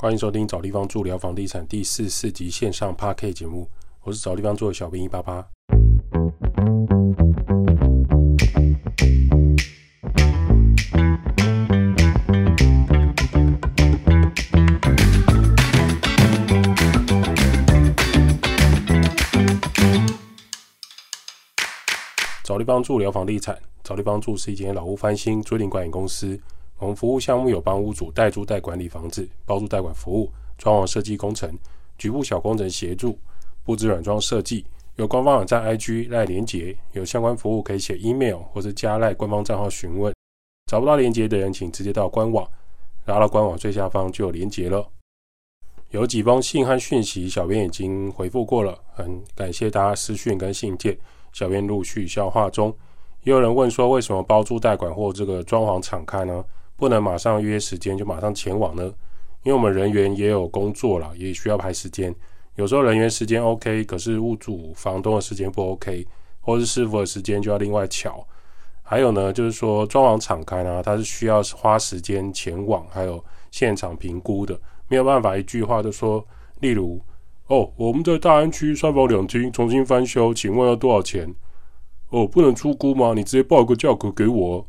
欢迎收听找地方住聊房地产第四四集线上 p a r k 节目，我是找地方住的小兵一八八。找地方住聊房地产，找地方住是一间老屋翻新租赁管理公司。我们服务项目有帮屋主代租代管理房子、包租代管服务、装潢设计工程、局部小工程协助、布置软装设计。有官方网站 IG 赖连接，有相关服务可以写 email 或者加赖官方账号询问。找不到连接的人，请直接到官网，拉到官网最下方就有连接了。有几封信和讯息，小编已经回复过了，很感谢大家私讯跟信件，小编陆续消化中。也有人问说，为什么包租代管或这个装潢敞开呢？不能马上约时间就马上前往呢，因为我们人员也有工作了，也需要排时间。有时候人员时间 OK，可是屋主、房东的时间不 OK，或是师傅的时间就要另外瞧。还有呢，就是说装潢敞开呢，它是需要花时间前往，还有现场评估的，没有办法一句话就说。例如，哦，我们在大安区三房两厅重新翻修，请问要多少钱？哦，不能出估吗？你直接报个价格给我。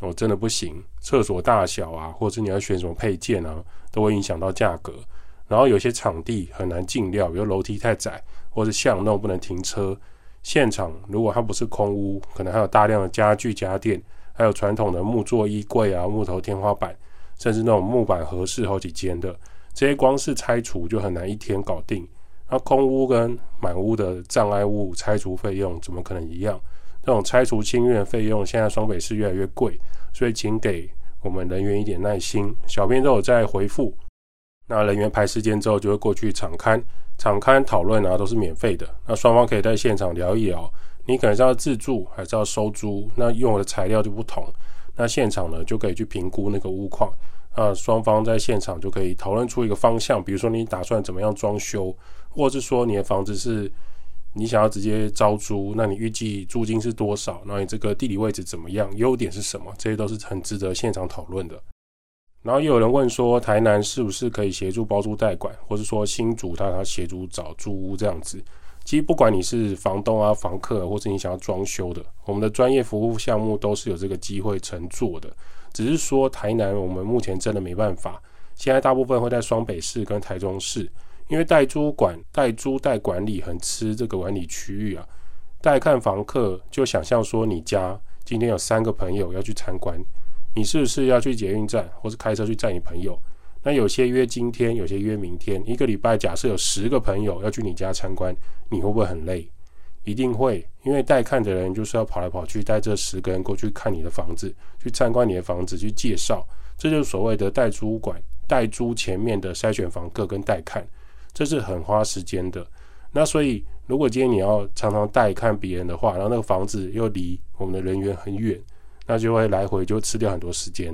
哦，真的不行，厕所大小啊，或者你要选什么配件啊，都会影响到价格。然后有些场地很难进料，比如楼梯太窄，或者巷弄不能停车。现场如果它不是空屋，可能还有大量的家具家电，还有传统的木座衣柜啊、木头天花板，甚至那种木板合适好几间的，这些光是拆除就很难一天搞定。那空屋跟满屋的障碍物拆除费用怎么可能一样？这种拆除清运的费用，现在双北市越来越贵，所以请给我们人员一点耐心。小编都有在回复，那人员排时间之后就会过去场刊，场刊讨论啊都是免费的。那双方可以在现场聊一聊，你可能是要自住还是要收租，那用的材料就不同。那现场呢就可以去评估那个屋况，那双方在现场就可以讨论出一个方向，比如说你打算怎么样装修，或者是说你的房子是。你想要直接招租，那你预计租金是多少？那你这个地理位置怎么样？优点是什么？这些都是很值得现场讨论的。然后又有人问说，台南是不是可以协助包租代管，或者说新主他他协助找租屋这样子？其实不管你是房东啊、房客，或是你想要装修的，我们的专业服务项目都是有这个机会乘坐的。只是说台南我们目前真的没办法，现在大部分会在双北市跟台中市。因为代租管、代租代管理很吃这个管理区域啊，代看房客就想象说，你家今天有三个朋友要去参观，你是不是要去捷运站，或是开车去载你朋友？那有些约今天，有些约明天，一个礼拜假设有十个朋友要去你家参观，你会不会很累？一定会，因为代看的人就是要跑来跑去，带这十个人过去看你的房子，去参观你的房子，去介绍，这就是所谓的代租管、代租前面的筛选房客跟代看。这是很花时间的，那所以如果今天你要常常带看别人的话，然后那个房子又离我们的人员很远，那就会来回就吃掉很多时间。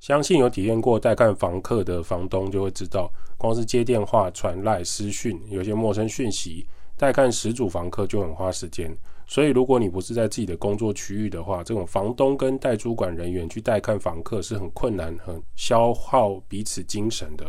相信有体验过带看房客的房东就会知道，光是接电话、传赖、私讯，有些陌生讯息，带看十组房客就很花时间。所以如果你不是在自己的工作区域的话，这种房东跟代主管人员去带看房客是很困难、很消耗彼此精神的。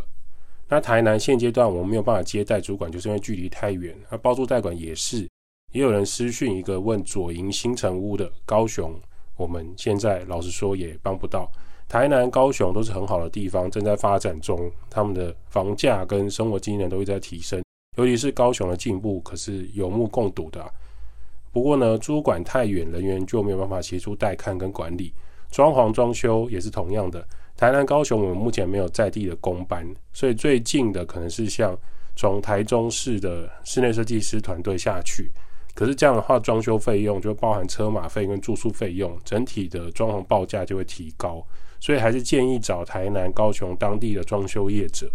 那台南现阶段我们没有办法接待主管，就是因为距离太远。那包租代管也是，也有人私讯一个问左营新城屋的高雄，我们现在老实说也帮不到。台南、高雄都是很好的地方，正在发展中，他们的房价跟生活机能都会在提升。尤其是高雄的进步，可是有目共睹的。不过呢，租管太远，人员就没有办法协助代看跟管理。装潢装修也是同样的。台南、高雄，我们目前没有在地的工班，所以最近的可能是像从台中市的室内设计师团队下去。可是这样的话，装修费用就包含车马费跟住宿费用，整体的装潢报价就会提高。所以还是建议找台南、高雄当地的装修业者。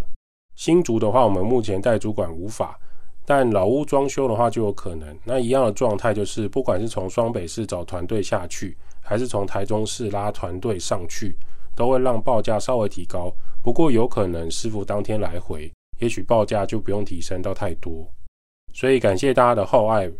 新竹的话，我们目前代主管无法，但老屋装修的话就有可能。那一样的状态就是，不管是从双北市找团队下去，还是从台中市拉团队上去。都会让报价稍微提高，不过有可能师傅当天来回，也许报价就不用提升到太多。所以感谢大家的厚爱。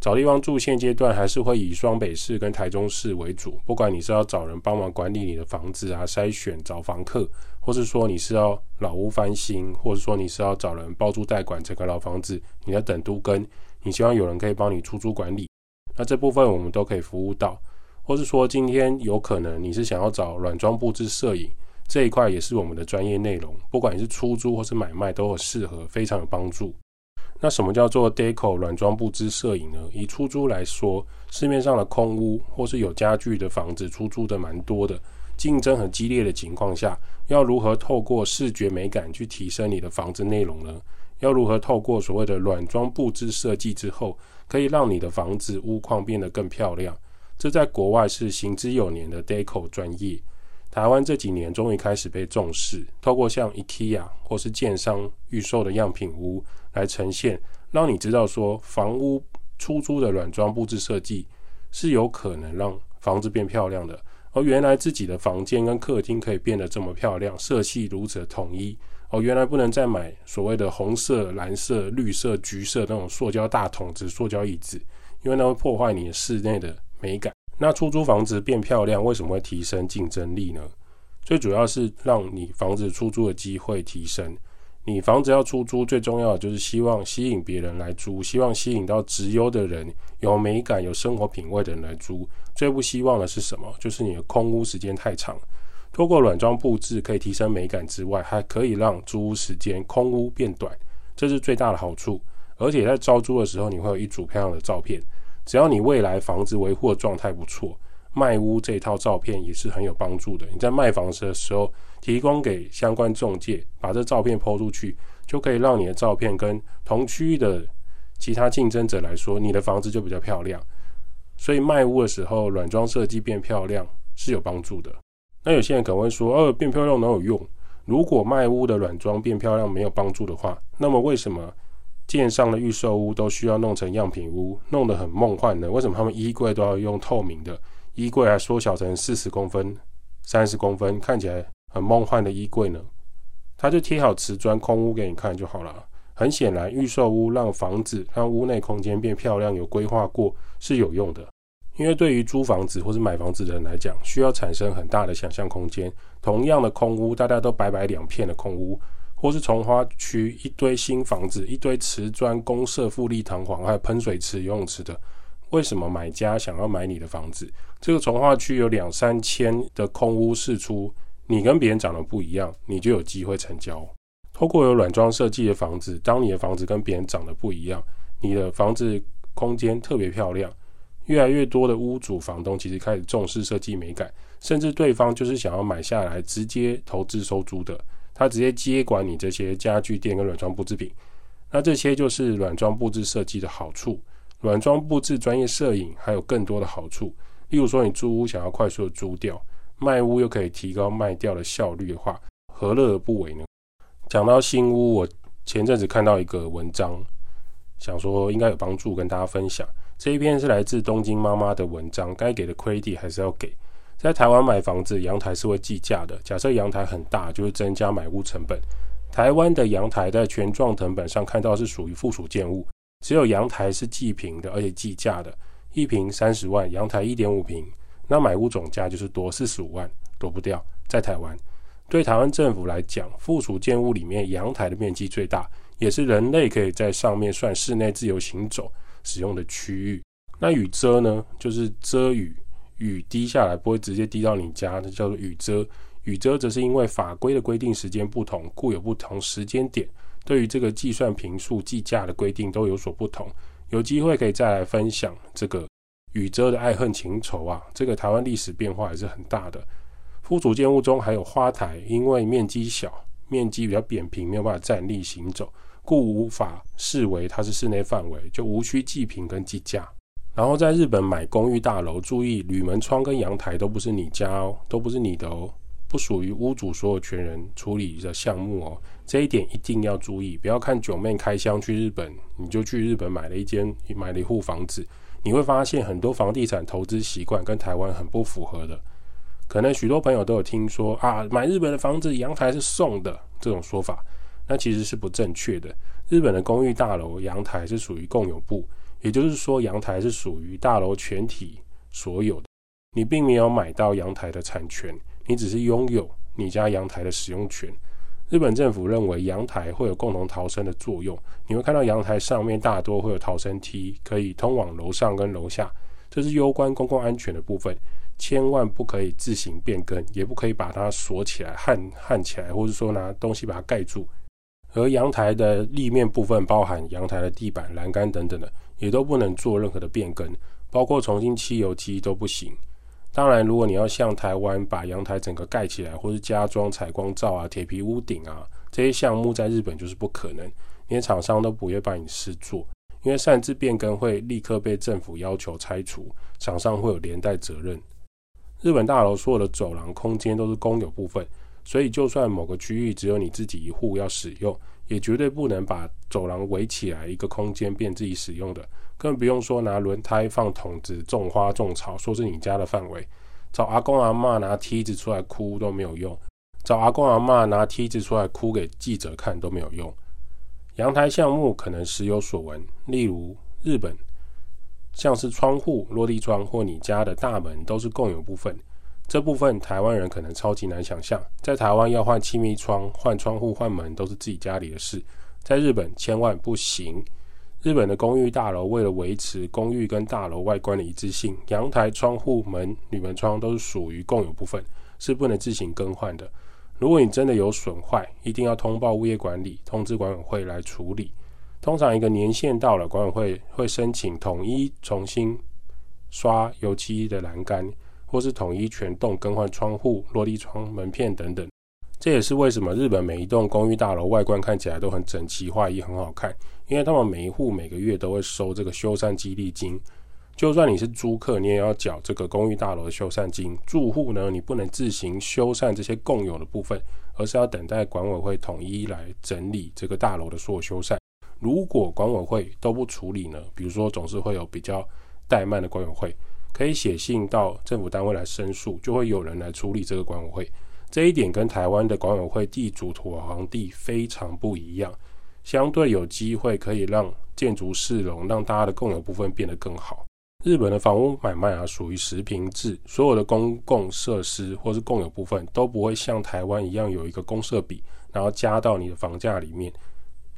找地方住现阶段还是会以双北市跟台中市为主，不管你是要找人帮忙管理你的房子啊、筛选找房客，或是说你是要老屋翻新，或者说你是要找人包租代管整个老房子，你在等都跟，你希望有人可以帮你出租管理，那这部分我们都可以服务到。或是说今天有可能你是想要找软装布置摄影这一块，也是我们的专业内容，不管你是出租或是买卖都有适合，非常有帮助。那什么叫做 deco 软装布置摄影呢？以出租来说，市面上的空屋或是有家具的房子出租的蛮多的。竞争很激烈的情况下，要如何透过视觉美感去提升你的房子内容呢？要如何透过所谓的软装布置设计之后，可以让你的房子屋况变得更漂亮？这在国外是行之有年的 deco 专业，台湾这几年终于开始被重视，透过像 IKEA 或是建商预售的样品屋来呈现，让你知道说房屋出租的软装布置设计是有可能让房子变漂亮的。而原来自己的房间跟客厅可以变得这么漂亮，色系如此的统一。哦，原来不能再买所谓的红色、蓝色、绿色、橘色那种塑胶大桶子、塑胶椅子，因为那会破坏你的室内的美感。那出租房子变漂亮，为什么会提升竞争力呢？最主要是让你房子出租的机会提升。你房子要出租，最重要的就是希望吸引别人来租，希望吸引到直优的人、有美感、有生活品味的人来租。最不希望的是什么？就是你的空屋时间太长。透过软装布置可以提升美感之外，还可以让租屋时间空屋变短，这是最大的好处。而且在招租的时候，你会有一组漂亮的照片。只要你未来房子维护的状态不错。卖屋这一套照片也是很有帮助的。你在卖房子的时候，提供给相关中介，把这照片抛出去，就可以让你的照片跟同区域的其他竞争者来说，你的房子就比较漂亮。所以卖屋的时候，软装设计变漂亮是有帮助的。那有些人可能会说，呃，变漂亮能有用？如果卖屋的软装变漂亮没有帮助的话，那么为什么建商的预售屋都需要弄成样品屋，弄得很梦幻呢？为什么他们衣柜都要用透明的？衣柜还缩小成四十公分、三十公分，看起来很梦幻的衣柜呢？它就贴好瓷砖空屋给你看就好了。很显然，预售屋让房子、让屋内空间变漂亮，有规划过是有用的。因为对于租房子或是买房子的人来讲，需要产生很大的想象空间。同样的空屋，大家都白白两片的空屋，或是从化区一堆新房子、一堆瓷砖、公设富丽堂皇，还有喷水池、游泳池的。为什么买家想要买你的房子？这个从化区有两三千的空屋释出，你跟别人长得不一样，你就有机会成交。透过有软装设计的房子，当你的房子跟别人长得不一样，你的房子空间特别漂亮，越来越多的屋主、房东其实开始重视设计美感，甚至对方就是想要买下来直接投资收租的，他直接接管你这些家具店跟软装布置品。那这些就是软装布置设计的好处。软装布置、专业摄影还有更多的好处，例如说你租屋想要快速的租掉，卖屋又可以提高卖掉的效率的话，何乐而不为呢？讲到新屋，我前阵子看到一个文章，想说应该有帮助跟大家分享。这一篇是来自东京妈妈的文章，该给的 credit 还是要给。在台湾买房子，阳台是会计价的。假设阳台很大，就会增加买屋成本。台湾的阳台在权状成本上看到是属于附属建物。只有阳台是计平的，而且计价的，一平三十万，阳台一点五平，那买屋总价就是多四十五万，躲不掉。在台湾，对台湾政府来讲，附属建物里面阳台的面积最大，也是人类可以在上面算室内自由行走使用的区域。那雨遮呢，就是遮雨，雨滴下来不会直接滴到你家，那叫做雨遮。雨遮则是因为法规的规定时间不同，故有不同时间点。对于这个计算平数计价的规定都有所不同，有机会可以再来分享这个雨遮的爱恨情仇啊。这个台湾历史变化也是很大的。附属建物中还有花台，因为面积小，面积比较扁平，没有办法站立行走，故无法视为它是室内范围，就无需计平跟计价。然后在日本买公寓大楼，注意铝门窗跟阳台都不是你家哦，都不是你的哦。不属于屋主所有权人处理的项目哦，这一点一定要注意。不要看九妹开箱去日本，你就去日本买了一间买了一户房子，你会发现很多房地产投资习惯跟台湾很不符合的。可能许多朋友都有听说啊，买日本的房子阳台是送的这种说法，那其实是不正确的。日本的公寓大楼阳台是属于共有部，也就是说阳台是属于大楼全体所有的，你并没有买到阳台的产权。你只是拥有，你家阳台的使用权。日本政府认为阳台会有共同逃生的作用，你会看到阳台上面大多会有逃生梯，可以通往楼上跟楼下，这是攸关公共安全的部分，千万不可以自行变更，也不可以把它锁起来、焊焊起来，或者说拿东西把它盖住。而阳台的立面部分，包含阳台的地板、栏杆等等的，也都不能做任何的变更，包括重新漆油漆都不行。当然，如果你要像台湾把阳台整个盖起来，或是加装采光罩啊、铁皮屋顶啊这些项目，在日本就是不可能，连厂商都不会帮你试做，因为擅自变更会立刻被政府要求拆除，厂商会有连带责任。日本大楼所有的走廊空间都是公有部分，所以就算某个区域只有你自己一户要使用，也绝对不能把走廊围起来一个空间变自己使用的。更不用说拿轮胎放桶子种花种草，说是你家的范围。找阿公阿妈拿梯子出来哭都没有用，找阿公阿妈拿梯子出来哭给记者看都没有用。阳台项目可能时有所闻，例如日本，像是窗户、落地窗或你家的大门都是共有部分。这部分台湾人可能超级难想象，在台湾要换气密窗、换窗户、换门都是自己家里的事，在日本千万不行。日本的公寓大楼为了维持公寓跟大楼外观的一致性，阳台、窗户、门、铝门窗都是属于共有部分，是不能自行更换的。如果你真的有损坏，一定要通报物业管理，通知管委会来处理。通常一个年限到了，管委会会申请统一重新刷油漆的栏杆，或是统一全栋更换窗户、落地窗、门片等等。这也是为什么日本每一栋公寓大楼外观看起来都很整齐划一，很好看。因为他们每一户每个月都会收这个修缮激励金，就算你是租客，你也要缴这个公寓大楼的修缮金。住户呢，你不能自行修缮这些共有的部分，而是要等待管委会统一来整理这个大楼的所有修缮。如果管委会都不处理呢，比如说总是会有比较怠慢的管委会，可以写信到政府单位来申诉，就会有人来处理这个管委会。这一点跟台湾的管委会地主土皇帝非常不一样。相对有机会可以让建筑市容，让大家的共有部分变得更好。日本的房屋买卖啊，属于实平制，所有的公共设施或是共有部分都不会像台湾一样有一个公设比，然后加到你的房价里面。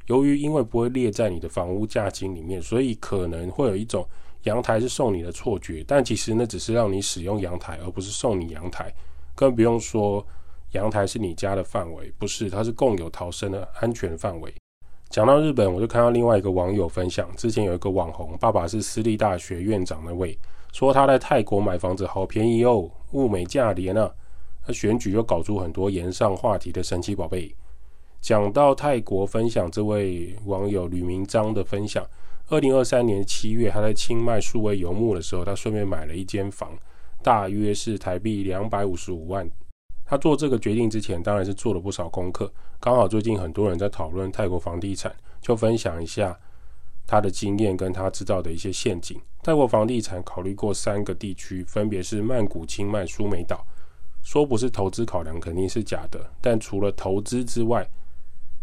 由于因为不会列在你的房屋价金里面，所以可能会有一种阳台是送你的错觉，但其实那只是让你使用阳台，而不是送你阳台。更不用说阳台是你家的范围，不是，它是共有逃生的安全范围。讲到日本，我就看到另外一个网友分享，之前有一个网红，爸爸是私立大学院长那位，说他在泰国买房子好便宜哦，物美价廉啊。他选举又搞出很多言上话题的神奇宝贝。讲到泰国分享，这位网友吕明章的分享，二零二三年七月，他在清迈数位游牧的时候，他顺便买了一间房，大约是台币两百五十五万。他做这个决定之前，当然是做了不少功课。刚好最近很多人在讨论泰国房地产，就分享一下他的经验跟他知道的一些陷阱。泰国房地产考虑过三个地区，分别是曼谷、清迈、苏梅岛。说不是投资考量肯定是假的，但除了投资之外，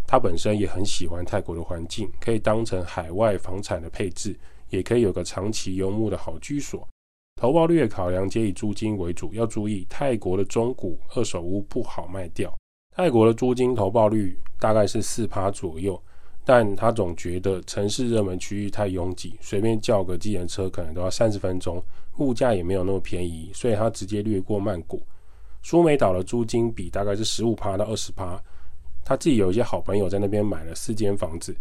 他本身也很喜欢泰国的环境，可以当成海外房产的配置，也可以有个长期游牧的好居所。投报率的考量皆以租金为主，要注意泰国的中古二手屋不好卖掉。泰国的租金投报率大概是四趴左右，但他总觉得城市热门区域太拥挤，随便叫个计程车可能都要三十分钟，物价也没有那么便宜，所以他直接略过曼谷。苏梅岛的租金比大概是十五趴到二十趴，他自己有一些好朋友在那边买了四间房子。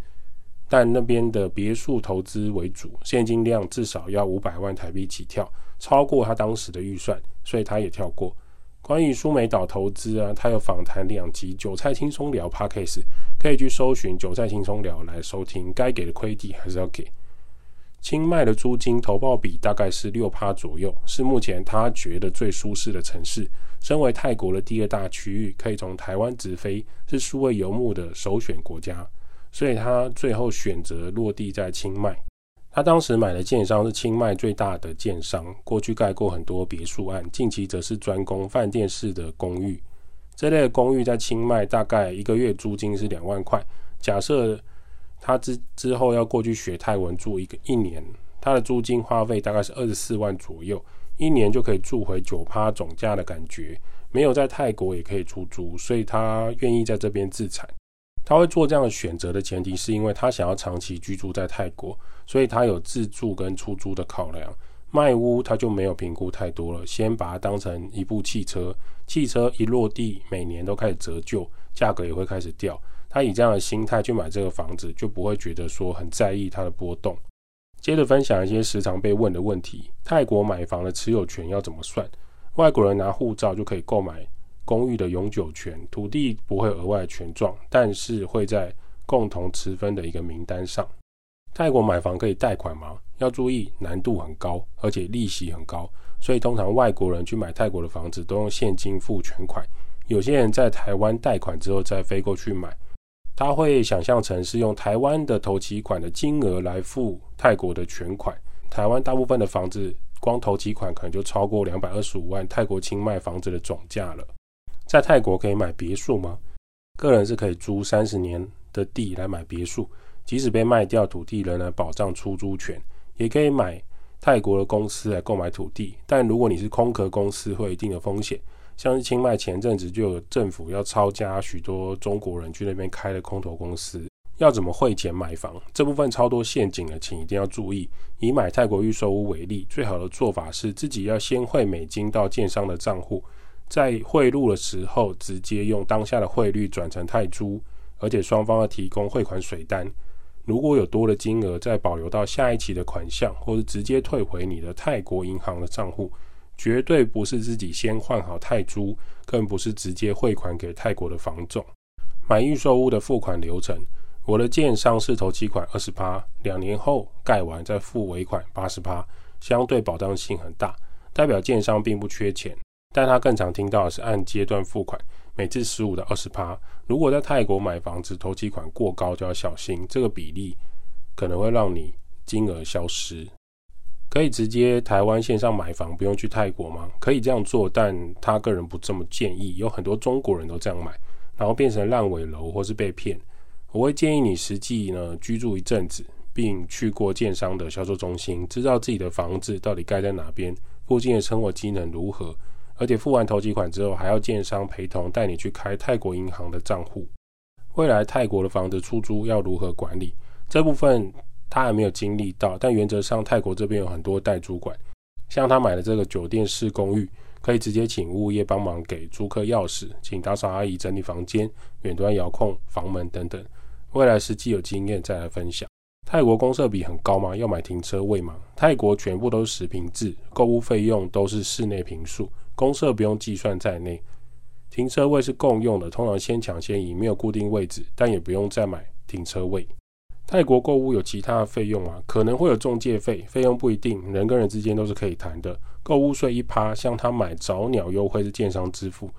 但那边的别墅投资为主，现金量至少要五百万台币起跳，超过他当时的预算，所以他也跳过。关于苏梅岛投资啊，他有访谈两集《韭菜轻松聊》Podcast，可以去搜寻《韭菜轻松聊》来收听。该给的亏地还是要给。清迈的租金投报比大概是六趴左右，是目前他觉得最舒适的城市。身为泰国的第二大区域，可以从台湾直飞，是数位游牧的首选国家。所以他最后选择落地在清迈。他当时买的建商是清迈最大的建商，过去盖过很多别墅案，近期则是专攻饭店式的公寓。这类公寓在清迈大概一个月租金是两万块。假设他之之后要过去学泰文住一个一年，他的租金花费大概是二十四万左右，一年就可以住回九趴总价的感觉。没有在泰国也可以出租，所以他愿意在这边自产。他会做这样的选择的前提，是因为他想要长期居住在泰国，所以他有自住跟出租的考量。卖屋他就没有评估太多了，先把它当成一部汽车，汽车一落地，每年都开始折旧，价格也会开始掉。他以这样的心态去买这个房子，就不会觉得说很在意它的波动。接着分享一些时常被问的问题：泰国买房的持有权要怎么算？外国人拿护照就可以购买。公寓的永久权，土地不会额外权状，但是会在共同持分的一个名单上。泰国买房可以贷款吗？要注意难度很高，而且利息很高，所以通常外国人去买泰国的房子都用现金付全款。有些人在台湾贷款之后再飞过去买，他会想象成是用台湾的头期款的金额来付泰国的全款。台湾大部分的房子光头期款可能就超过两百二十五万泰国清卖房子的总价了。在泰国可以买别墅吗？个人是可以租三十年的地来买别墅，即使被卖掉，土地仍然保障出租权。也可以买泰国的公司来购买土地，但如果你是空壳公司，会有一定的风险。像是清迈前阵子就有政府要抄家许多中国人去那边开了空头公司，要怎么汇钱买房？这部分超多陷阱的，请一定要注意。以买泰国预售屋为例，最好的做法是自己要先汇美金到建商的账户。在汇入的时候，直接用当下的汇率转成泰铢，而且双方要提供汇款水单。如果有多的金额，再保留到下一期的款项，或是直接退回你的泰国银行的账户，绝对不是自己先换好泰铢，更不是直接汇款给泰国的房总。买预售屋的付款流程，我的建商是头期款二十八，两年后盖完再付尾款八十八，相对保障性很大，代表建商并不缺钱。但他更常听到的是按阶段付款，每次十五到二十趴。如果在泰国买房子，头期款过高就要小心，这个比例可能会让你金额消失。可以直接台湾线上买房，不用去泰国吗？可以这样做，但他个人不这么建议。有很多中国人都这样买，然后变成烂尾楼或是被骗。我会建议你实际呢居住一阵子，并去过建商的销售中心，知道自己的房子到底盖在哪边，附近的生活机能如何。而且付完头几款之后，还要建商陪同带你去开泰国银行的账户。未来泰国的房子出租要如何管理？这部分他还没有经历到，但原则上泰国这边有很多代租管，像他买的这个酒店式公寓，可以直接请物业帮忙给租客钥匙，请打扫阿姨整理房间，远端遥控房门等等。未来实际有经验再来分享。泰国公设比很高吗？要买停车位吗？泰国全部都是实平制，购物费用都是室内平数。公社不用计算在内，停车位是共用的，通常先抢先赢，没有固定位置，但也不用再买停车位。泰国购物有其他的费用吗？可能会有中介费，费用不一定，人跟人之间都是可以谈的。购物税一趴，像他买早鸟优惠是建商支付。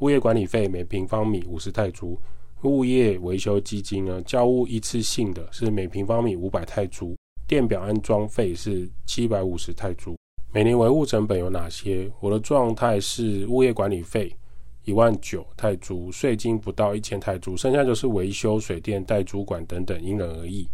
物业管理费每平方米五十泰铢，物业维修基金呢，交屋一次性的是每平方米五百泰铢，电表安装费是七百五十泰铢。每年维护成本有哪些？我的状态是物业管理费一万九泰铢，税金不到一千泰铢，剩下就是维修、水电、代主管等等，因人而异。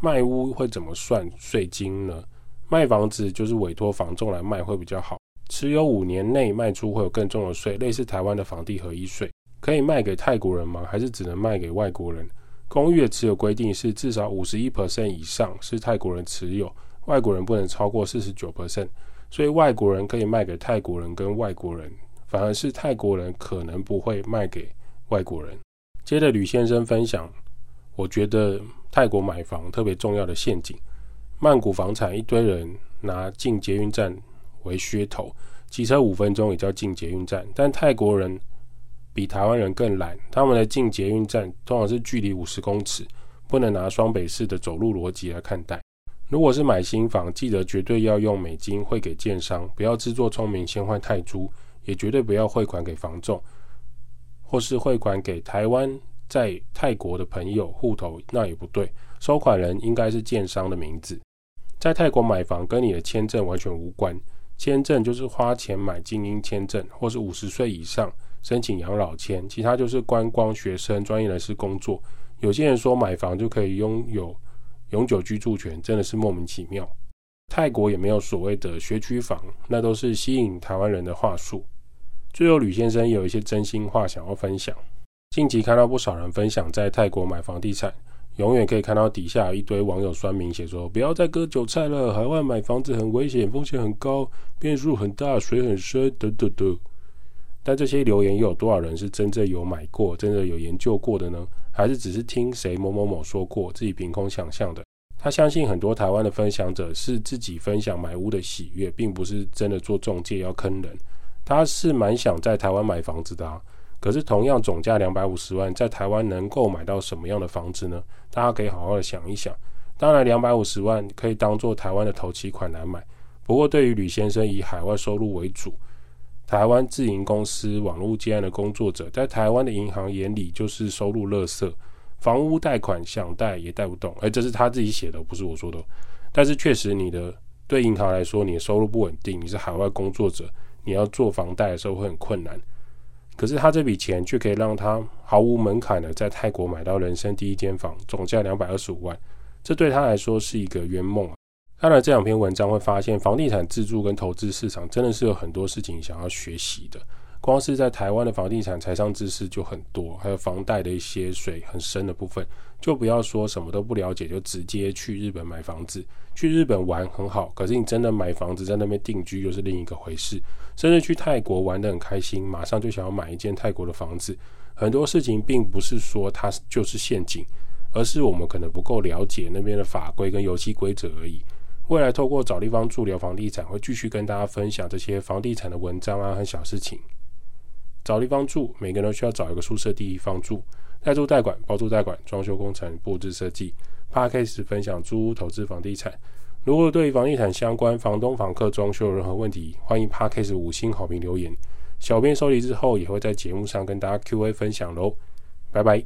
卖屋会怎么算税金呢？卖房子就是委托房仲来卖会比较好，持有五年内卖出会有更重的税，类似台湾的房地合一税。可以卖给泰国人吗？还是只能卖给外国人？公寓的持有规定是至少五十一 percent 以上是泰国人持有。外国人不能超过四十九 percent，所以外国人可以卖给泰国人跟外国人，反而是泰国人可能不会卖给外国人。接着吕先生分享，我觉得泰国买房特别重要的陷阱。曼谷房产一堆人拿进捷运站为噱头，骑车五分钟也叫进捷运站，但泰国人比台湾人更懒，他们的进捷运站通常是距离五十公尺，不能拿双北市的走路逻辑来看待。如果是买新房，记得绝对要用美金汇给建商，不要自作聪明先换泰铢，也绝对不要汇款给房仲，或是汇款给台湾在泰国的朋友户头，那也不对。收款人应该是建商的名字。在泰国买房跟你的签证完全无关，签证就是花钱买精英签证，或是五十岁以上申请养老签，其他就是观光、学生、专业人士工作。有些人说买房就可以拥有。永久居住权真的是莫名其妙。泰国也没有所谓的学区房，那都是吸引台湾人的话术。最后，吕先生有一些真心话想要分享。近期看到不少人分享在泰国买房地产，永远可以看到底下有一堆网友酸民写说：“不要再割韭菜了，海外买房子很危险，风险很高，变数很大，水很深，等等等。”但这些留言又有多少人是真正有买过、真的有研究过的呢？还是只是听谁某某某说过，自己凭空想象的？他相信很多台湾的分享者是自己分享买屋的喜悦，并不是真的做中介要坑人。他是蛮想在台湾买房子的啊。可是，同样总价两百五十万，在台湾能够买到什么样的房子呢？大家可以好好的想一想。当然，两百五十万可以当做台湾的头期款来买。不过，对于吕先生以海外收入为主，台湾自营公司网络接案的工作者，在台湾的银行眼里就是收入垃圾，房屋贷款想贷也贷不动。而这是他自己写的，不是我说的。但是，确实你的对银行来说，你的收入不稳定，你是海外工作者，你要做房贷的时候会很困难。可是他这笔钱却可以让他毫无门槛的在泰国买到人生第一间房，总价两百二十五万，这对他来说是一个圆梦。看了这两篇文章，会发现房地产自住跟投资市场真的是有很多事情想要学习的。光是在台湾的房地产财商知识就很多，还有房贷的一些水很深的部分，就不要说什么都不了解就直接去日本买房子。去日本玩很好，可是你真的买房子在那边定居又是另一个回事。甚至去泰国玩得很开心，马上就想要买一间泰国的房子。很多事情并不是说它就是陷阱，而是我们可能不够了解那边的法规跟游戏规则而已。未来透过找地方住聊房地产，会继续跟大家分享这些房地产的文章啊和小事情。找地方住，每个人都需要找一个宿舍地方住，代租代管、包租代管、装修工程、布置设计。p a r k a s 分享租屋投资房地产。如果对房地产相关、房东、房客装修有任何问题，欢迎 p a r k a s 五星好评留言。小编收集之后，也会在节目上跟大家 Q&A 分享喽。拜拜。